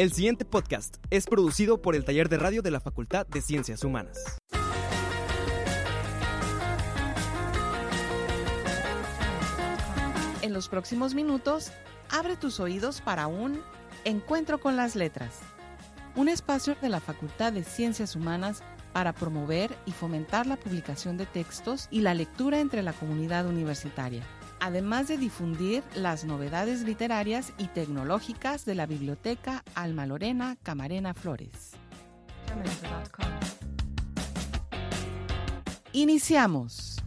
El siguiente podcast es producido por el Taller de Radio de la Facultad de Ciencias Humanas. En los próximos minutos, abre tus oídos para un Encuentro con las Letras, un espacio de la Facultad de Ciencias Humanas para promover y fomentar la publicación de textos y la lectura entre la comunidad universitaria, además de difundir las novedades literarias y tecnológicas de la Biblioteca Alma Lorena Camarena Flores. Iniciamos.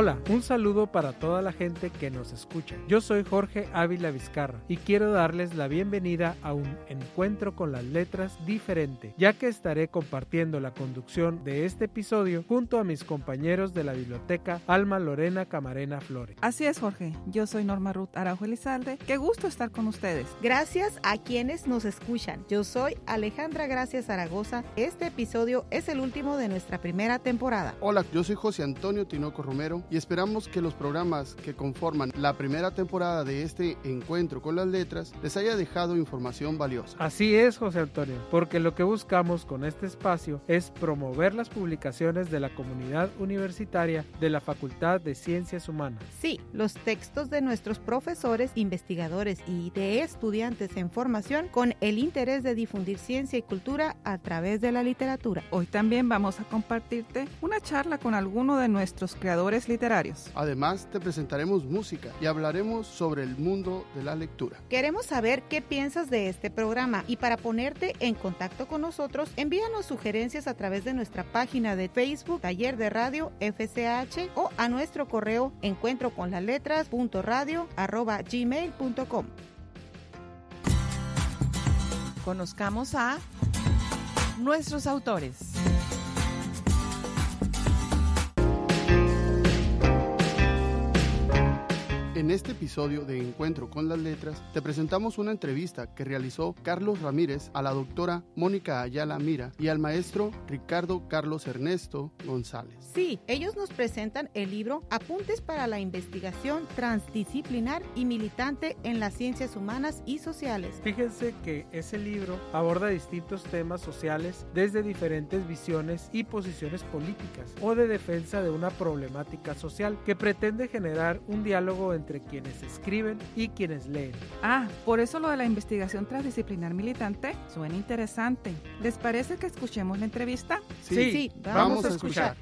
Hola, un saludo para toda la gente que nos escucha. Yo soy Jorge Ávila Vizcarra y quiero darles la bienvenida a un encuentro con las letras diferente, ya que estaré compartiendo la conducción de este episodio junto a mis compañeros de la biblioteca Alma Lorena Camarena Flores. Así es, Jorge. Yo soy Norma Ruth Araujo Elizalde. Qué gusto estar con ustedes. Gracias a quienes nos escuchan. Yo soy Alejandra Gracias Zaragoza. Este episodio es el último de nuestra primera temporada. Hola, yo soy José Antonio Tinoco Romero y esperamos que los programas que conforman la primera temporada de este encuentro con las letras les haya dejado información valiosa. Así es, José Antonio, porque lo que buscamos con este espacio es promover las publicaciones de la comunidad universitaria de la Facultad de Ciencias Humanas. Sí, los textos de nuestros profesores, investigadores y de estudiantes en formación con el interés de difundir ciencia y cultura a través de la literatura. Hoy también vamos a compartirte una charla con alguno de nuestros creadores literarios literarios. Además, te presentaremos música y hablaremos sobre el mundo de la lectura. Queremos saber qué piensas de este programa y para ponerte en contacto con nosotros, envíanos sugerencias a través de nuestra página de Facebook Taller de Radio FCH o a nuestro correo encuentro con las letras gmail.com. Conozcamos a nuestros autores. En este episodio de Encuentro con las Letras te presentamos una entrevista que realizó Carlos Ramírez a la doctora Mónica Ayala Mira y al maestro Ricardo Carlos Ernesto González. Sí, ellos nos presentan el libro Apuntes para la investigación transdisciplinar y militante en las ciencias humanas y sociales. Fíjense que ese libro aborda distintos temas sociales desde diferentes visiones y posiciones políticas o de defensa de una problemática social que pretende generar un diálogo entre entre quienes escriben y quienes leen. Ah, por eso lo de la investigación transdisciplinar militante suena interesante. ¿Les parece que escuchemos la entrevista? Sí, sí vamos, a escuchar.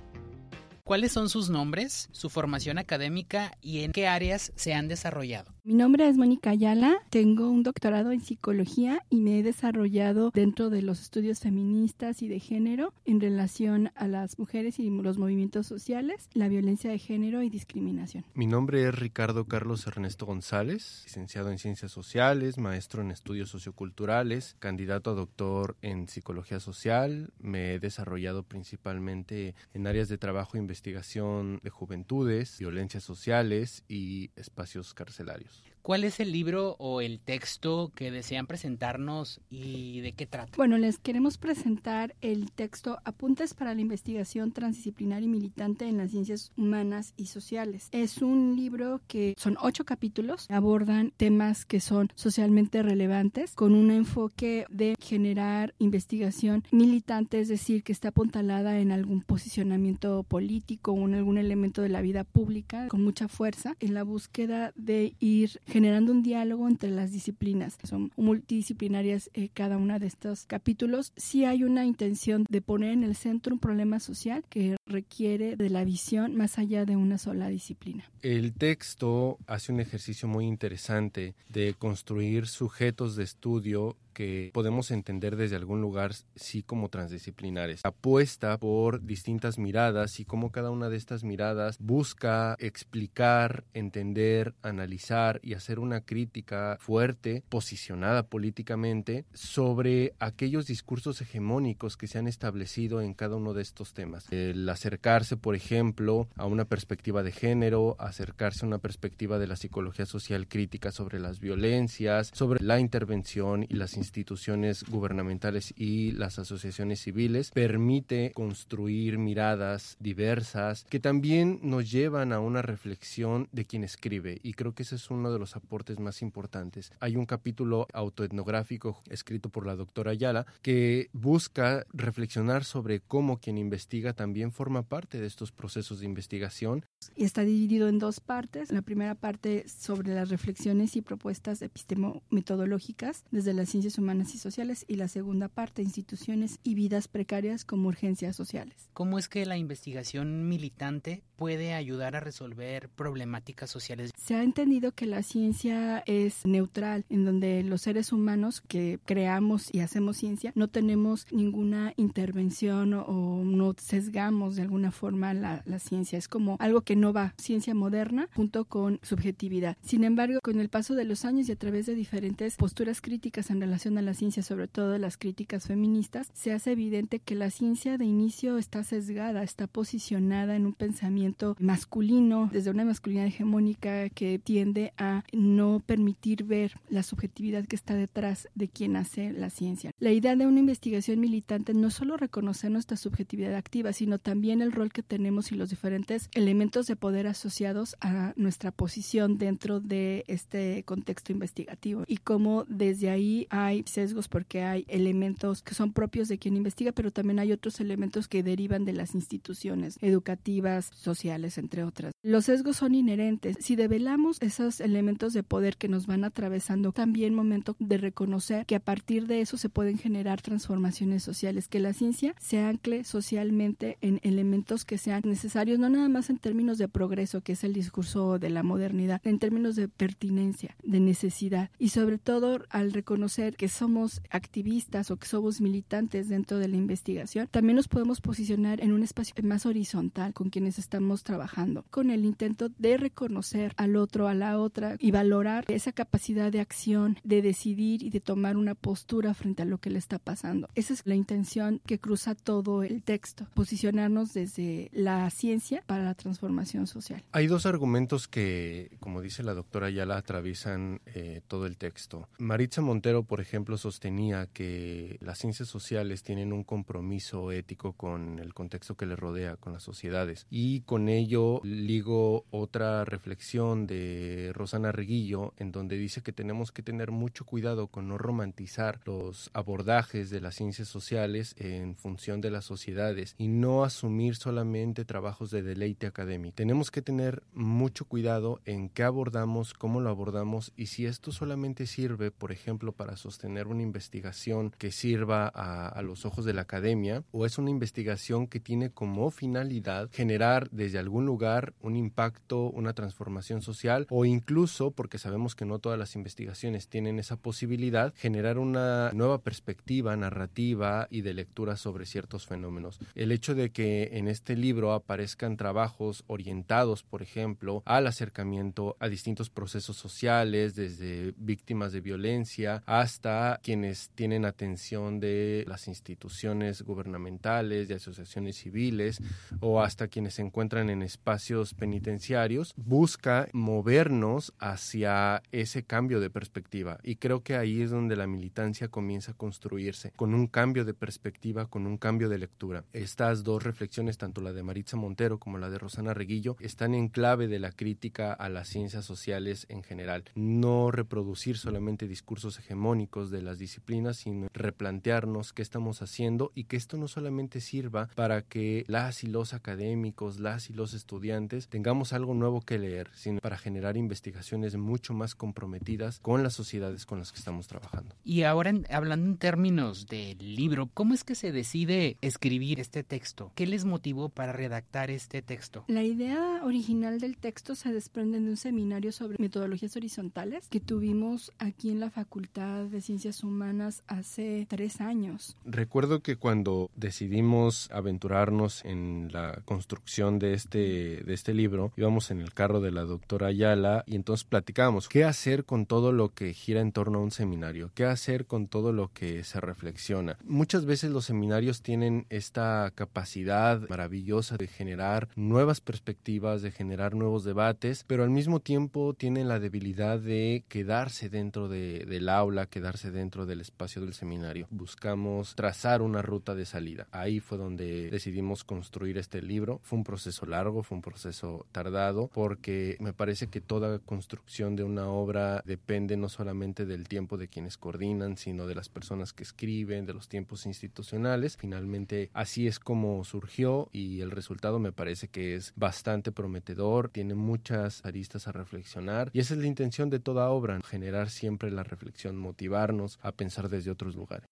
¿Cuáles son sus nombres, su formación académica y en qué áreas se han desarrollado? Mi nombre es Mónica Ayala, tengo un doctorado en psicología y me he desarrollado dentro de los estudios feministas y de género en relación a las mujeres y los movimientos sociales, la violencia de género y discriminación. Mi nombre es Ricardo Carlos Ernesto González, licenciado en Ciencias Sociales, maestro en Estudios Socioculturales, candidato a doctor en Psicología Social. Me he desarrollado principalmente en áreas de trabajo e investigación de juventudes, violencias sociales y espacios carcelarios. ¿Cuál es el libro o el texto que desean presentarnos y de qué trata? Bueno, les queremos presentar el texto Apuntes para la investigación transdisciplinar y militante en las ciencias humanas y sociales. Es un libro que son ocho capítulos, abordan temas que son socialmente relevantes con un enfoque de generar investigación militante, es decir, que está apuntalada en algún posicionamiento político o en algún elemento de la vida pública con mucha fuerza en la búsqueda de ir generando un diálogo entre las disciplinas. Son multidisciplinarias eh, cada una de estos capítulos. Sí hay una intención de poner en el centro un problema social que requiere de la visión más allá de una sola disciplina. El texto hace un ejercicio muy interesante de construir sujetos de estudio que podemos entender desde algún lugar sí como transdisciplinares. Apuesta por distintas miradas y cómo cada una de estas miradas busca explicar, entender, analizar y hacer una crítica fuerte, posicionada políticamente, sobre aquellos discursos hegemónicos que se han establecido en cada uno de estos temas. El acercarse, por ejemplo, a una perspectiva de género, acercarse a una perspectiva de la psicología social crítica sobre las violencias, sobre la intervención y las instituciones gubernamentales y las asociaciones civiles, permite construir miradas diversas que también nos llevan a una reflexión de quien escribe y creo que ese es uno de los aportes más importantes. Hay un capítulo autoetnográfico escrito por la doctora Ayala que busca reflexionar sobre cómo quien investiga también forma parte de estos procesos de investigación. Y está dividido en dos partes. La primera parte sobre las reflexiones y propuestas epistemo-metodológicas desde las ciencias humanas y sociales y la segunda parte, instituciones y vidas precarias como urgencias sociales. ¿Cómo es que la investigación militante puede ayudar a resolver problemáticas sociales? Se ha entendido que la ciencia es neutral, en donde los seres humanos que creamos y hacemos ciencia no tenemos ninguna intervención o no sesgamos de alguna forma la, ciencia. Es como algo que no va, ciencia moderna junto con subjetividad. Sin embargo, con el paso de los años y a través de diferentes posturas críticas en relación a la ciencia, sobre todo las críticas feministas, se hace evidente que la ciencia de inicio está sesgada, está posicionada en un pensamiento masculino, desde una masculinidad hegemónica que tiende a no permitir ver la subjetividad que está detrás de quien hace la ciencia. La idea de una investigación militante no solo reconocer nuestra subjetividad activa, sino también el rol que tenemos y los diferentes elementos de poder asociados a nuestra posición dentro de este contexto investigativo y cómo desde ahí hay sesgos porque hay elementos que son propios de quien investiga, pero también hay otros elementos que derivan de las instituciones educativas, sociales, entre otras. Los sesgos son inherentes. Si develamos esos elementos de poder que nos van atravesando, también momento de reconocer que a partir de eso se pueden generar transformaciones sociales, que la ciencia se ancle socialmente en elementos que sean necesarios, no nada más en términos de progreso, que es el discurso de la modernidad, en términos de pertinencia, de necesidad y sobre todo al reconocer que somos activistas o que somos militantes dentro de la investigación, también nos podemos posicionar en un espacio más horizontal con quienes estamos trabajando, con el intento de reconocer al otro, a la otra y valorar esa capacidad de acción, de decidir y de tomar una postura frente a lo que le está pasando. Esa es la intención que cruza todo el texto, posicionarnos desde la ciencia para la transformación social. Hay dos argumentos que, como dice la doctora Ayala, atraviesan eh, todo el texto. Maritza Montero, por ejemplo, sostenía que las ciencias sociales tienen un compromiso ético con el contexto que le rodea, con las sociedades. Y con ello ligo otra reflexión de Rosana Reguillo, en donde dice que tenemos que tener mucho cuidado con no romantizar los abordajes de las ciencias sociales en función de las sociedades y no asumir solamente trabajos de deleite académico. Tenemos que tener mucho cuidado en qué abordamos, cómo lo abordamos y si esto solamente sirve, por ejemplo, para sostener una investigación que sirva a, a los ojos de la academia o es una investigación que tiene como finalidad generar desde algún lugar un impacto, una transformación social o incluso, porque sabemos que no todas las investigaciones tienen esa posibilidad, generar una nueva perspectiva narrativa y de lectura sobre ciertos fenómenos. El hecho de que en este libro aparezcan trabajos orientados, por ejemplo, al acercamiento a distintos procesos sociales, desde víctimas de violencia hasta quienes tienen atención de las instituciones gubernamentales, de asociaciones civiles o hasta quienes se encuentran en espacios penitenciarios, busca movernos hacia ese cambio de perspectiva. Y creo que ahí es donde la militancia comienza a construirse, con un cambio de perspectiva, con un cambio de lectura. Estas dos reflexiones, tanto la de Maritza Montero como la de Rosana Reguillo, están en clave de la crítica a las ciencias sociales en general. No reproducir solamente discursos hegemónicos de las disciplinas, sino replantearnos qué estamos haciendo y que esto no solamente sirva para que las y los académicos, las y los estudiantes tengamos algo nuevo que leer, sino para generar investigaciones mucho más comprometidas con las sociedades con las que estamos trabajando. Y ahora, hablando en términos del libro, ¿cómo es que se decide escribir este texto? ¿Qué les motivó para redactar este texto? La idea original del texto se desprende de un seminario sobre metodologías horizontales que tuvimos aquí en la Facultad de Ciencias Humanas hace tres años. Recuerdo que cuando decidimos aventurarnos en la construcción de este, de este libro, íbamos en el carro de la doctora Ayala y entonces platicábamos qué hacer con todo lo que gira en torno a un seminario, qué hacer con todo lo que se reflexiona. Muchas veces los seminarios tienen esta capacidad maravillosa de generar nuevas perspectivas, de generar nuevos debates, pero al mismo tiempo tienen la debilidad de quedarse dentro de, del aula, quedarse dentro del espacio del seminario. Buscamos trazar una ruta de salida. Ahí fue donde decidimos construir este libro. Fue un proceso largo, fue un proceso tardado, porque me parece que toda construcción de una obra depende no solamente del tiempo de quienes coordinan, sino de las personas que escriben, de los tiempos institucionales. Finalmente, así es como surgió y el resultado me parece que es bastante prometedor, tiene muchas aristas a reflexionar y esa es la intención de toda obra, generar siempre la reflexión, motivarnos a pensar desde otros lugares.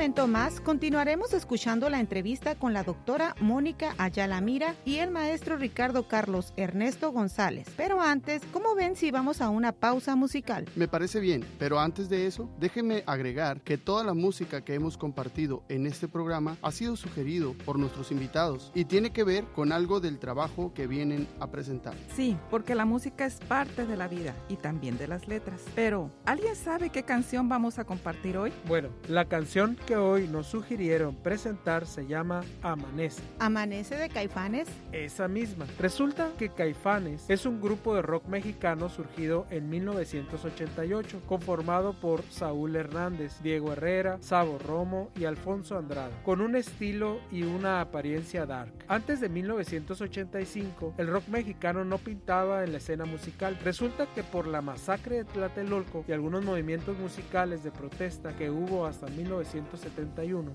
Momento más continuaremos escuchando la entrevista con la doctora Mónica Ayala Mira y el maestro Ricardo Carlos Ernesto González. Pero antes, ¿cómo ven si vamos a una pausa musical? Me parece bien, pero antes de eso, déjenme agregar que toda la música que hemos compartido en este programa ha sido sugerido por nuestros invitados y tiene que ver con algo del trabajo que vienen a presentar. Sí, porque la música es parte de la vida y también de las letras. Pero, ¿alguien sabe qué canción vamos a compartir hoy? Bueno, la canción que hoy nos sugirieron presentar se llama Amanece. ¿Amanece de Caifanes? Esa misma. Resulta que Caifanes es un grupo de rock mexicano surgido en 1988, conformado por Saúl Hernández, Diego Herrera, Sabo Romo y Alfonso Andrade, con un estilo y una apariencia dark. Antes de 1985, el rock mexicano no pintaba en la escena musical. Resulta que por la masacre de Tlatelolco y algunos movimientos musicales de protesta que hubo hasta 1985,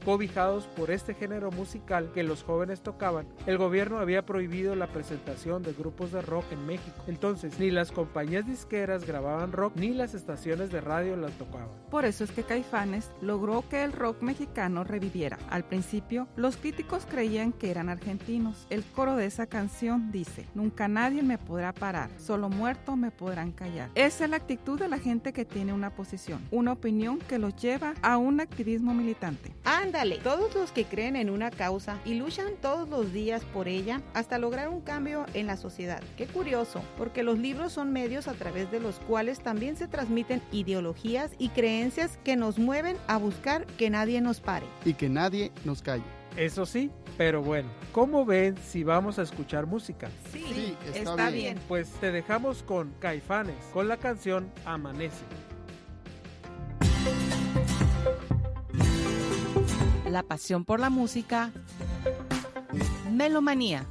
cobijados por este género musical que los jóvenes tocaban, el gobierno había prohibido la presentación de grupos de rock en México. Entonces, ni las compañías disqueras grababan rock ni las estaciones de radio las tocaban. Por eso es que Caifanes logró que el rock mexicano reviviera. Al principio, los críticos creían que eran argentinos. El coro de esa canción dice, nunca nadie me podrá parar, solo muerto me podrán callar. Esa es la actitud de la gente que tiene una posición, una opinión que los lleva a un activismo militar Ándale, todos los que creen en una causa y luchan todos los días por ella hasta lograr un cambio en la sociedad. Qué curioso, porque los libros son medios a través de los cuales también se transmiten ideologías y creencias que nos mueven a buscar que nadie nos pare. Y que nadie nos calle. Eso sí, pero bueno, ¿cómo ven si vamos a escuchar música? Sí, está, bien. Pues te dejamos con Caifanes, con la canción Amanece. La pasión por la música, Melomanía.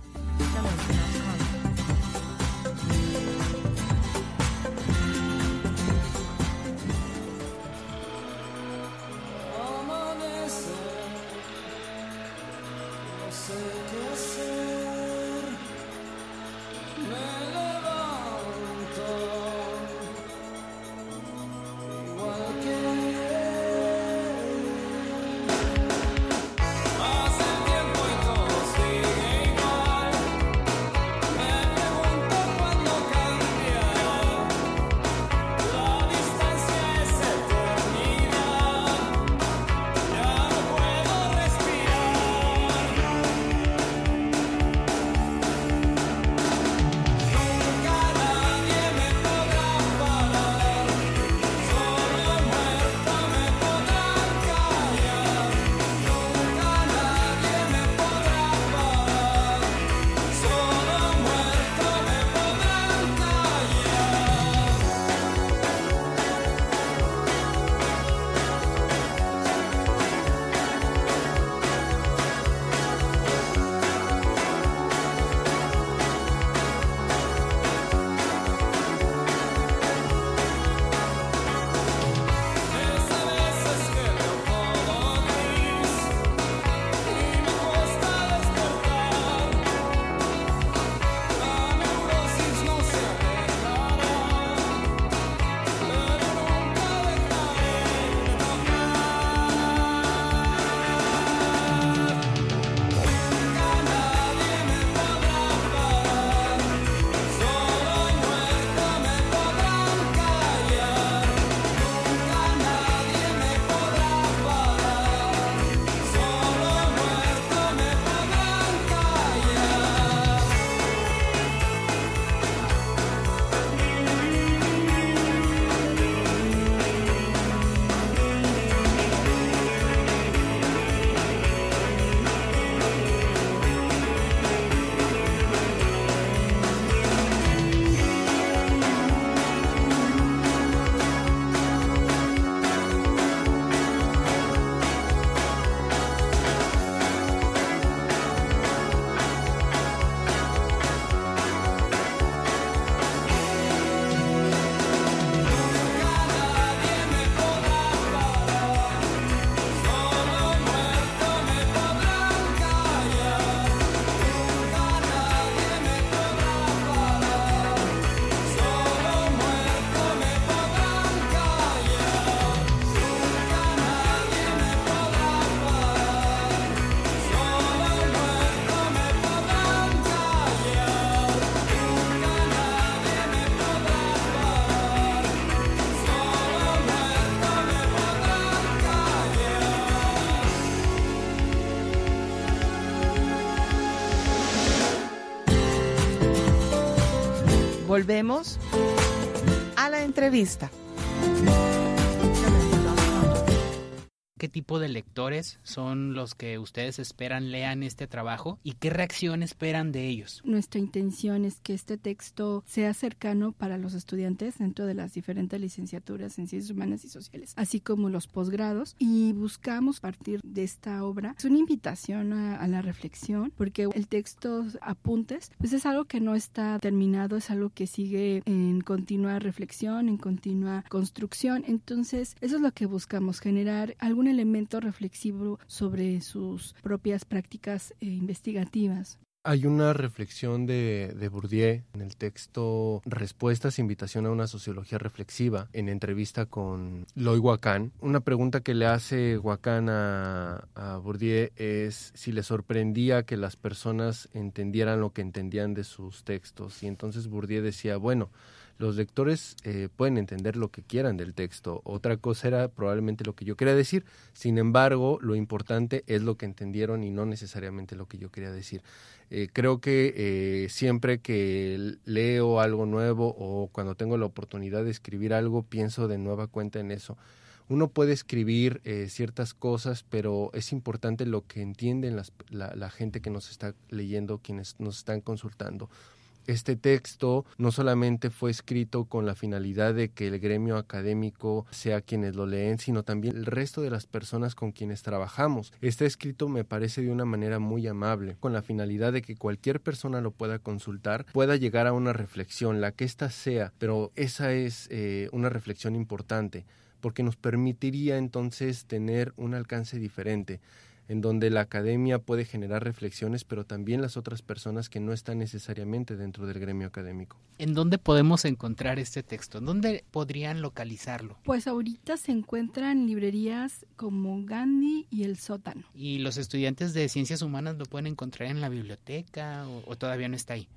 Volvemos a la entrevista. ¿Qué tipo de lectores son los que ustedes esperan lean este trabajo y qué reacción esperan de ellos? Nuestra intención es que este texto sea cercano para los estudiantes dentro de las diferentes licenciaturas en ciencias humanas y sociales, así como los posgrados. Y buscamos partir de esta obra es una invitación a, a la reflexión, porque el texto apuntes, pues es algo que no está terminado, es algo que sigue en continua reflexión, en continua construcción. Entonces, eso es lo que buscamos, generar algún elemento reflexivo sobre sus propias prácticas eh, investigativas. Hay una reflexión de, Bourdieu en el texto Respuestas, invitación a una sociología reflexiva, en entrevista con Loy Wacan. Una pregunta que le hace Wacan a, a, Bourdieu es si le sorprendía que las personas entendieran lo que entendían de sus textos. Y entonces Bourdieu decía, bueno, los lectores eh, pueden entender lo que quieran del texto. Otra cosa era probablemente lo que yo quería decir. Sin embargo, lo importante es lo que entendieron y no necesariamente lo que yo quería decir. Eh, creo que eh, siempre que leo algo nuevo o cuando tengo la oportunidad de escribir algo, pienso de nueva cuenta en eso. Uno puede escribir eh, ciertas cosas, pero es importante lo que entienden las, la, la gente que nos está leyendo, quienes nos están consultando este texto no solamente fue escrito con la finalidad de que el gremio académico sea quienes lo leen, sino también el resto de las personas con quienes trabajamos. Está escrito me parece de una manera muy amable, con la finalidad de que cualquier persona lo pueda consultar, pueda llegar a una reflexión, la que ésta sea, pero esa es eh, una reflexión importante, porque nos permitiría entonces tener un alcance diferente en donde la academia puede generar reflexiones, pero también las otras personas que no están necesariamente dentro del gremio académico. ¿En dónde podemos encontrar este texto? ¿En dónde podrían localizarlo? Pues ahorita se encuentran librerías como Gandhi y El Sótano. ¿Y los estudiantes de ciencias humanas lo pueden encontrar en la biblioteca o, o todavía no está ahí?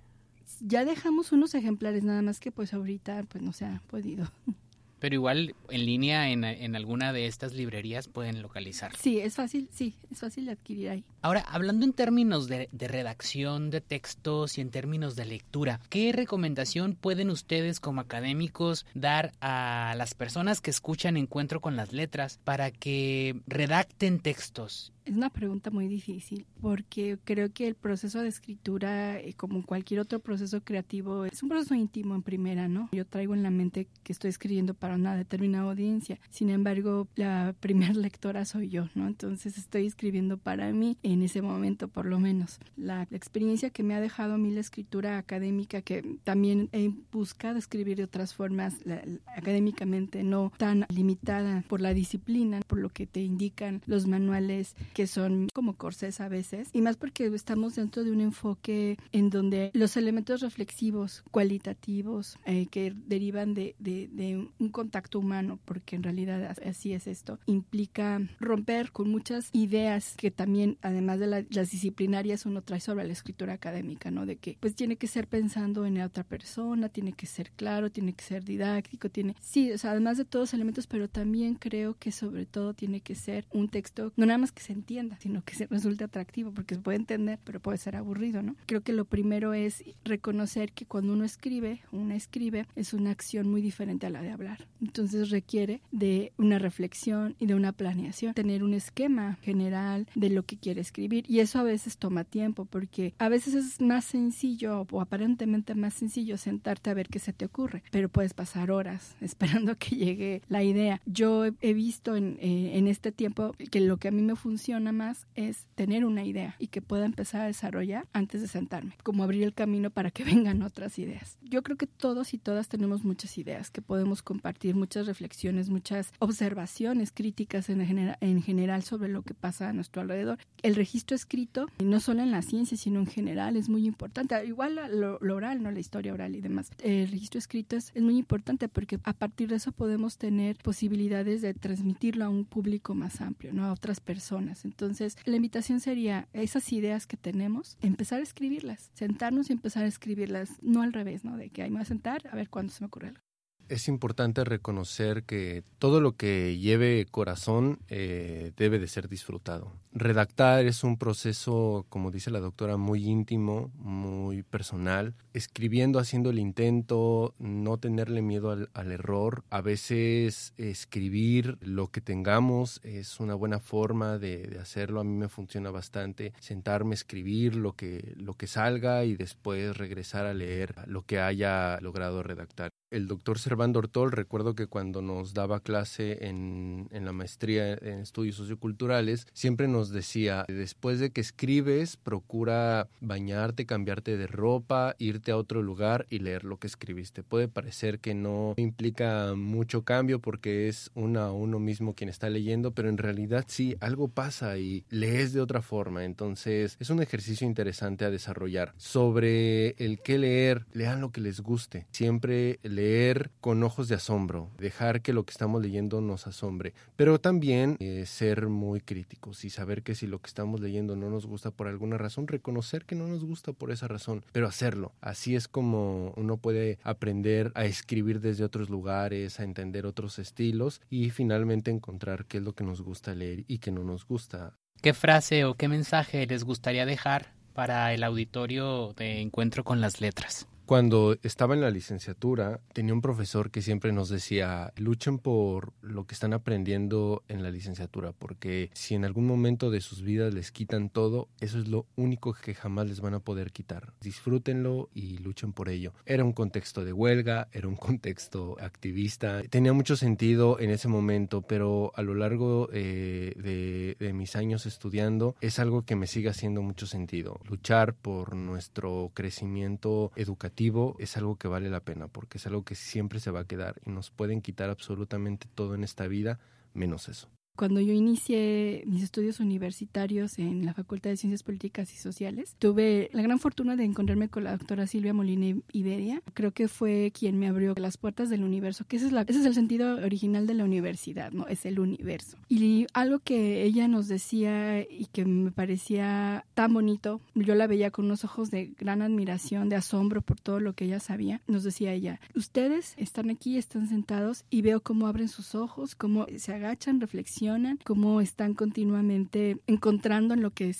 Ya dejamos unos ejemplares, nada más que pues ahorita pues no se ha podido. Pero igual en línea en, en, alguna de estas librerías pueden localizar. Sí, es fácil, sí, es fácil de adquirir ahí. Ahora, hablando en términos de, de, redacción de textos y en términos de lectura, ¿qué recomendación pueden ustedes como académicos dar a las personas que escuchan Encuentro con las Letras para que redacten textos es una pregunta muy difícil porque creo que el proceso de escritura, eh, como cualquier otro proceso creativo, es un proceso íntimo en primera, ¿no? Yo traigo en la mente que estoy escribiendo para una determinada audiencia. Sin embargo, la primera lectora soy yo, ¿no? Entonces estoy escribiendo para mí en ese momento, por lo menos. La, la experiencia que me ha dejado a mí la escritura académica, que también he buscado escribir de otras formas la, académicamente, no tan limitada por la disciplina, por lo que te indican los manuales que son como corsés a veces, y más porque estamos dentro de un enfoque en donde los elementos reflexivos, cualitativos, eh, que derivan de, de, de, un contacto humano, porque en realidad así es esto, implica romper con muchas ideas que también, además de la, las disciplinarias, uno trae sobre la escritura académica, ¿no? De que pues tiene que ser pensando en la otra persona, tiene que ser claro, tiene que ser didáctico, tiene, sí, o sea, además de todos los elementos, pero también creo que sobre todo tiene que ser un texto, no nada más que se entienda, sino que se resulte atractivo, porque se puede entender, pero puede ser aburrido, ¿no? Creo que lo primero es reconocer que cuando uno escribe, una escribe, es una acción muy diferente a la de hablar. Entonces requiere de una reflexión y de una planeación, tener un esquema general de lo que quiere escribir. Y eso a veces toma tiempo, porque a veces es más sencillo o aparentemente más sencillo sentarte a ver qué se te ocurre, pero puedes pasar horas esperando que llegue la idea. Yo he visto en, eh, en este tiempo que lo que a mí me funciona más es tener una idea y que pueda empezar a desarrollar antes de sentarme, como abrir el camino para que vengan otras ideas. Yo creo que todos y todas tenemos muchas ideas que podemos compartir, muchas reflexiones, muchas observaciones críticas en, genera en general sobre lo que pasa a nuestro alrededor. El registro escrito, no solo en la ciencia, sino en general, es muy importante. Igual lo, lo oral, no la historia oral y demás. El registro escrito es, es muy importante porque a partir de eso podemos tener posibilidades de transmitirlo a un público más amplio, ¿no? a otras personas. Entonces, la invitación sería esas ideas que tenemos, empezar a escribirlas, sentarnos y empezar a escribirlas, no al revés, ¿no? De que ahí me voy a sentar a ver cuándo se me ocurre algo. Es importante reconocer que todo lo que lleve corazón eh, debe de ser disfrutado. Redactar es un proceso, como dice la doctora, muy íntimo, muy personal. Escribiendo, haciendo el intento, no tenerle miedo al, al error. A veces escribir lo que tengamos es una buena forma de, de, hacerlo. A mí me funciona bastante. Sentarme, escribir lo que, lo que salga y después regresar a leer lo que haya logrado redactar. El doctor Servando Ortol, recuerdo que cuando nos daba clase en, en, la maestría en estudios socioculturales, siempre nos decía, después de que escribes, procura bañarte, cambiarte de ropa, irte a otro lugar y leer lo que escribiste. Puede parecer que no implica mucho cambio porque es uno a uno mismo quien está leyendo, pero en realidad sí, algo pasa y lees de otra forma. Entonces es un ejercicio interesante a desarrollar. Sobre el qué leer, lean lo que les guste. Siempre leer con ojos de asombro, dejar que lo que estamos leyendo nos asombre, pero también eh, ser muy críticos y saber que si lo que estamos leyendo no nos gusta por alguna razón, reconocer que no nos gusta por esa razón, pero hacerlo. Así es como uno puede aprender a escribir desde otros lugares, a entender otros estilos y finalmente encontrar qué es lo que nos gusta leer y qué no nos gusta. ¿Qué frase o qué mensaje les gustaría dejar para el auditorio de Encuentro con las Letras? Cuando estaba en la licenciatura, tenía un profesor que siempre nos decía, luchen por lo que están aprendiendo en la licenciatura, porque si en algún momento de sus vidas les quitan todo, eso es lo único que jamás les van a poder quitar. Disfrútenlo y luchen por ello. Era un contexto de huelga, era un contexto activista, tenía mucho sentido en ese momento, pero a lo largo eh, de, de mis años estudiando es algo que me sigue haciendo mucho sentido. Luchar por nuestro crecimiento educativo es algo que vale la pena porque es algo que siempre se va a quedar y nos pueden quitar absolutamente todo en esta vida menos eso. Cuando yo inicié mis estudios universitarios en la Facultad de Ciencias Políticas y Sociales, tuve la gran fortuna de encontrarme con la doctora Silvia Molina Iberia. Creo que fue quien me abrió las puertas del universo, que ese es, la, ese es el sentido original de la universidad, ¿no? Es el universo. Y algo que ella nos decía y que me parecía tan bonito, yo la veía con unos ojos de gran admiración, de asombro por todo lo que ella sabía, nos decía ella, ustedes están aquí, están sentados y veo cómo abren sus ojos, cómo se agachan, reflexionan cómo están continuamente encontrando en lo que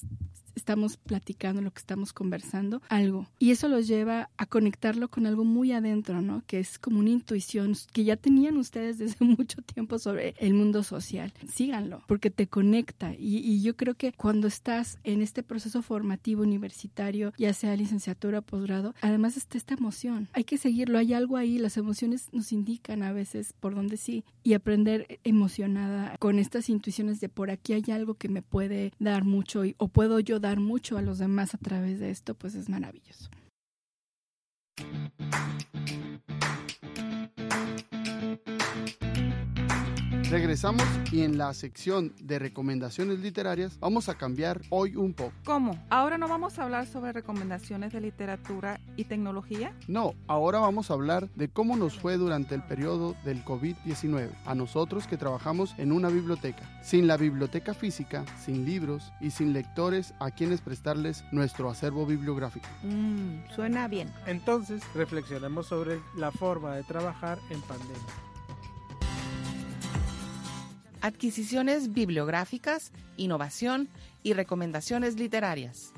estamos platicando, lo que estamos conversando, algo. Y eso los lleva a conectarlo con algo muy adentro, ¿no? Que es como una intuición que ya tenían ustedes desde mucho tiempo sobre el mundo social. Síganlo, porque te conecta. Y, y yo creo que cuando estás en este proceso formativo universitario, ya sea licenciatura posgrado, además está esta emoción. Hay que seguirlo, hay algo ahí, las emociones nos indican a veces por dónde sí. Y aprender emocionada con estas intuiciones de por aquí hay algo que me puede dar mucho y, o puedo yo dar mucho a los demás a través de esto, pues es maravilloso. Regresamos y en la sección de recomendaciones literarias vamos a cambiar hoy un poco. ¿Cómo? ¿Ahora no vamos a hablar sobre recomendaciones de literatura y tecnología? No, ahora vamos a hablar de cómo nos fue durante el periodo del COVID-19, a nosotros que trabajamos en una biblioteca. Sin la biblioteca física, sin libros y sin lectores a quienes prestarles nuestro acervo bibliográfico. Mm, suena bien. Entonces, reflexionemos sobre la forma de trabajar en pandemia. Adquisiciones bibliográficas, innovación y recomendaciones literarias.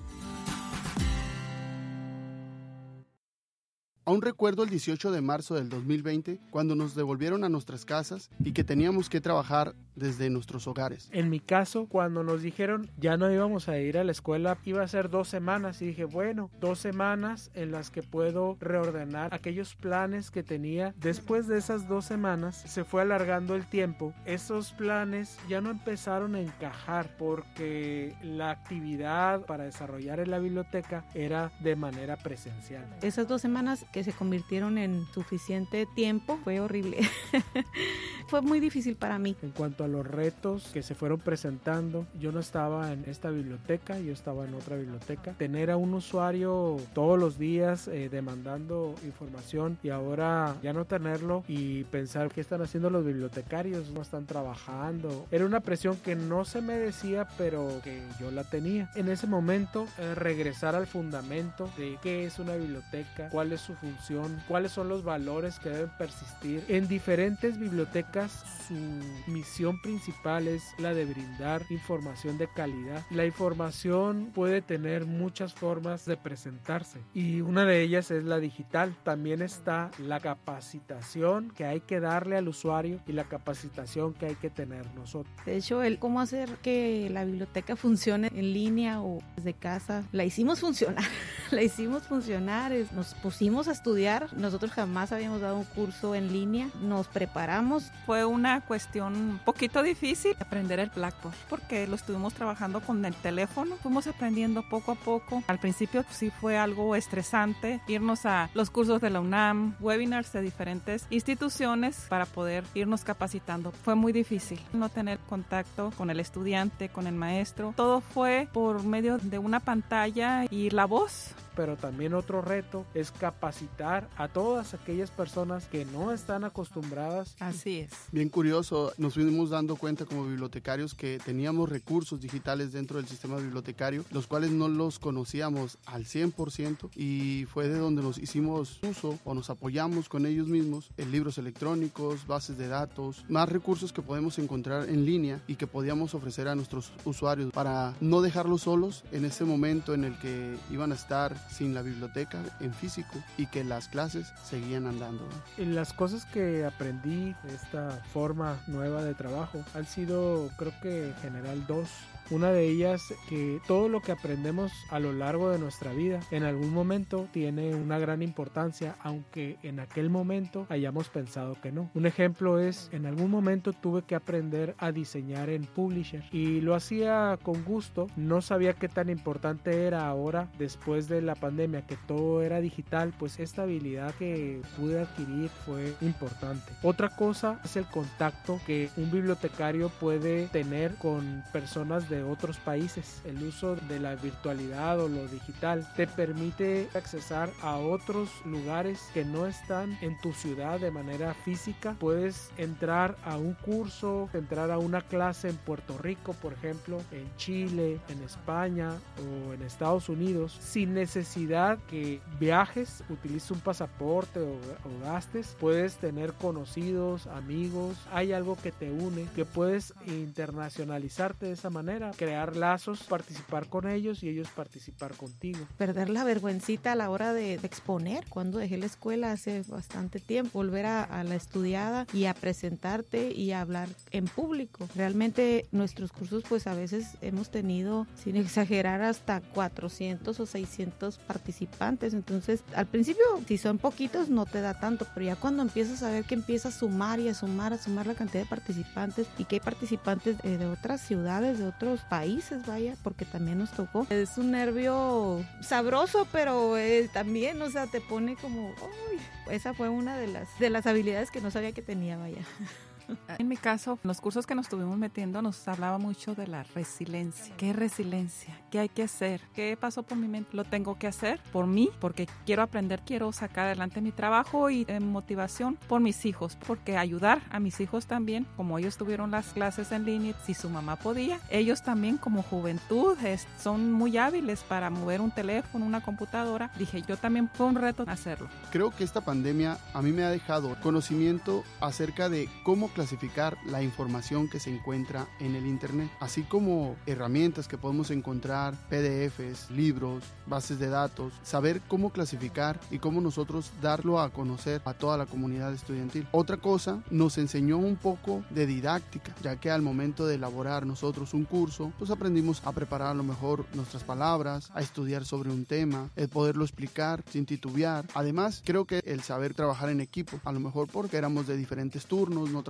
Aún recuerdo el 18 de marzo del 2020 cuando nos devolvieron a nuestras casas y que teníamos que trabajar desde nuestros hogares. En mi caso, cuando nos dijeron ya no íbamos a ir a la escuela, iba a ser dos semanas y dije, bueno, dos semanas en las que puedo reordenar aquellos planes que tenía. Después de esas dos semanas se fue alargando el tiempo. Esos planes ya no empezaron a encajar porque la actividad para desarrollar en la biblioteca era de manera presencial. Esas dos semanas que se convirtieron en suficiente tiempo fue horrible. fue muy difícil para mí. En cuanto a los retos que se fueron presentando, yo no estaba en esta biblioteca, yo estaba en otra biblioteca. Tener a un usuario todos los días eh, demandando información y ahora ya no tenerlo y pensar qué están haciendo los bibliotecarios, no están trabajando. Era una presión que no se me decía, pero que yo la tenía. En ese momento, eh, regresar al fundamento de qué es una biblioteca, cuál es su función cuáles son los valores que deben persistir. En diferentes bibliotecas su misión principal es la de brindar información de calidad. La información puede tener muchas formas de presentarse y una de ellas es la digital. También está la capacitación que hay que darle al usuario y la capacitación que hay que tener nosotros. De hecho, el cómo hacer que la biblioteca funcione en línea o desde casa, la hicimos funcionar, la hicimos funcionar, nos pusimos a estudiar, nosotros jamás habíamos dado un curso en línea, nos preparamos. Fue una cuestión un poquito difícil aprender el Blackboard porque lo estuvimos trabajando con el teléfono, fuimos aprendiendo poco a poco. Al principio sí fue algo estresante irnos a los cursos de la UNAM, webinars de diferentes instituciones para poder irnos capacitando. Fue muy difícil no tener contacto con el estudiante, con el maestro. Todo fue por medio de una pantalla y la voz pero también otro reto es capacitar a todas aquellas personas que no están acostumbradas. Así es. Bien curioso, nos fuimos dando cuenta como bibliotecarios que teníamos recursos digitales dentro del sistema bibliotecario, los cuales no los conocíamos al 100% y fue de donde nos hicimos uso o nos apoyamos con ellos mismos en libros electrónicos, bases de datos, más recursos que podemos encontrar en línea y que podíamos ofrecer a nuestros usuarios para no dejarlos solos en ese momento en el que iban a estar sin la biblioteca en físico y que las clases seguían andando. Las cosas que aprendí esta forma nueva de trabajo han sido creo que en general dos. Una de ellas que todo lo que aprendemos a lo largo de nuestra vida en algún momento tiene una gran importancia, aunque en aquel momento hayamos pensado que no. Un ejemplo es, en algún momento tuve que aprender a diseñar en Publisher y lo hacía con gusto. No sabía qué tan importante era ahora, después de la pandemia, que todo era digital, pues esta habilidad que pude adquirir fue importante. Otra cosa es el contacto que un bibliotecario puede tener con personas de otros países. El uso de la virtualidad o lo digital te permite accesar a otros lugares que no están en tu ciudad de manera física. Puedes entrar a un curso, entrar a una clase en Puerto Rico, por ejemplo, en Chile, en España o en Estados Unidos, sin necesidad que viajes, utilices un pasaporte o, o gastes. Puedes tener conocidos, amigos, hay algo que te une, que puedes internacionalizarte de esa manera crear lazos, participar con ellos y ellos participar contigo. Perder la vergüencita a la hora de, exponer. Cuando dejé la escuela hace bastante tiempo, volver a, a, la estudiada y a presentarte y a hablar en público. Realmente nuestros cursos pues a veces hemos tenido, sin exagerar, hasta 400 o 600 participantes. Entonces al principio si son poquitos no te da tanto, pero ya cuando empiezas a ver que empieza a sumar y a sumar, a sumar la cantidad de participantes y que hay participantes eh, de otras ciudades, de otros países, vaya, porque también nos tocó. Es un nervio sabroso, pero eh, también, o sea, te pone como, uy, esa fue una de las, de las habilidades que no sabía que tenía, vaya. En mi caso, los cursos que nos estuvimos metiendo nos hablaba mucho de la resiliencia. ¿Qué resiliencia? ¿Qué hay que hacer? ¿Qué pasó por mi mente? Lo tengo que hacer por mí, porque quiero aprender, quiero sacar adelante mi trabajo y en motivación por mis hijos, porque ayudar a mis hijos también, como ellos tuvieron las clases en línea, si su mamá podía, ellos también como juventud es, son muy hábiles para mover un teléfono, una computadora. Dije, yo también fue un reto hacerlo. Creo que esta pandemia a mí me ha dejado conocimiento acerca de cómo clasificar la información que se encuentra en el Internet, así como herramientas que podemos encontrar, PDFs, libros, bases de datos, saber cómo clasificar y cómo nosotros darlo a conocer a toda la comunidad estudiantil. Otra cosa, nos enseñó un poco de didáctica, ya que al momento de elaborar nosotros un curso, pues aprendimos a preparar a lo mejor nuestras palabras, a estudiar sobre un tema, el poderlo explicar sin titubear. Además, creo que el saber trabajar en equipo, a lo mejor porque éramos de diferentes turnos, no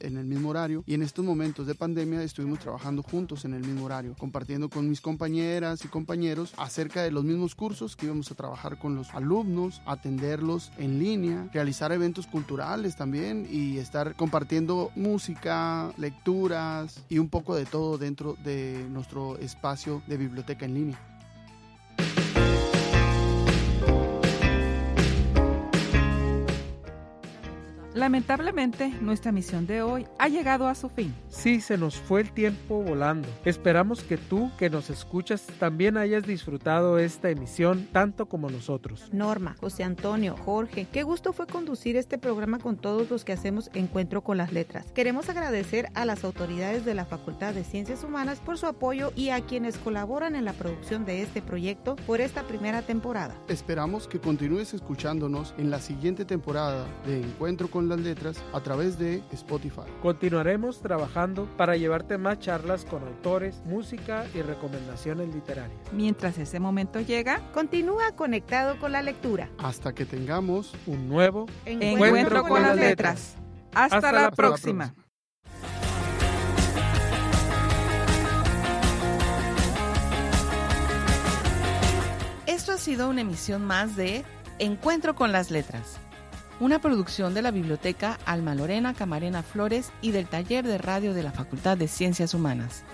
en el mismo horario y en estos momentos de pandemia estuvimos trabajando juntos en el mismo horario, compartiendo con mis compañeras y compañeros acerca de los mismos cursos que íbamos a trabajar con los alumnos, atenderlos en línea, realizar eventos culturales también y estar compartiendo música, lecturas y un poco de todo dentro de nuestro espacio de biblioteca en línea. Lamentablemente, nuestra misión de hoy ha llegado a su fin. Sí, se nos fue el tiempo volando. Esperamos que tú, que nos escuchas, también hayas disfrutado esta emisión tanto como nosotros. Norma, José Antonio, Jorge, qué gusto fue conducir este programa con todos los que hacemos Encuentro con las Letras. Queremos agradecer a las autoridades de la Facultad de Ciencias Humanas por su apoyo y a quienes colaboran en la producción de este proyecto por esta primera temporada. Esperamos que continúes escuchándonos en la siguiente temporada de Encuentro con las letras a través de Spotify. Continuaremos trabajando para llevarte más charlas con autores, música y recomendaciones literarias. Mientras ese momento llega, continúa conectado con la lectura. Hasta que tengamos un nuevo encuentro, encuentro con, con, las letras. letras. Hasta, Hasta, la, la próxima. próxima. Esto ha sido una emisión más de Encuentro con las Letras una producción de la Biblioteca Alma Lorena Camarena Flores y del Taller de Radio de la Facultad de Ciencias Humanas.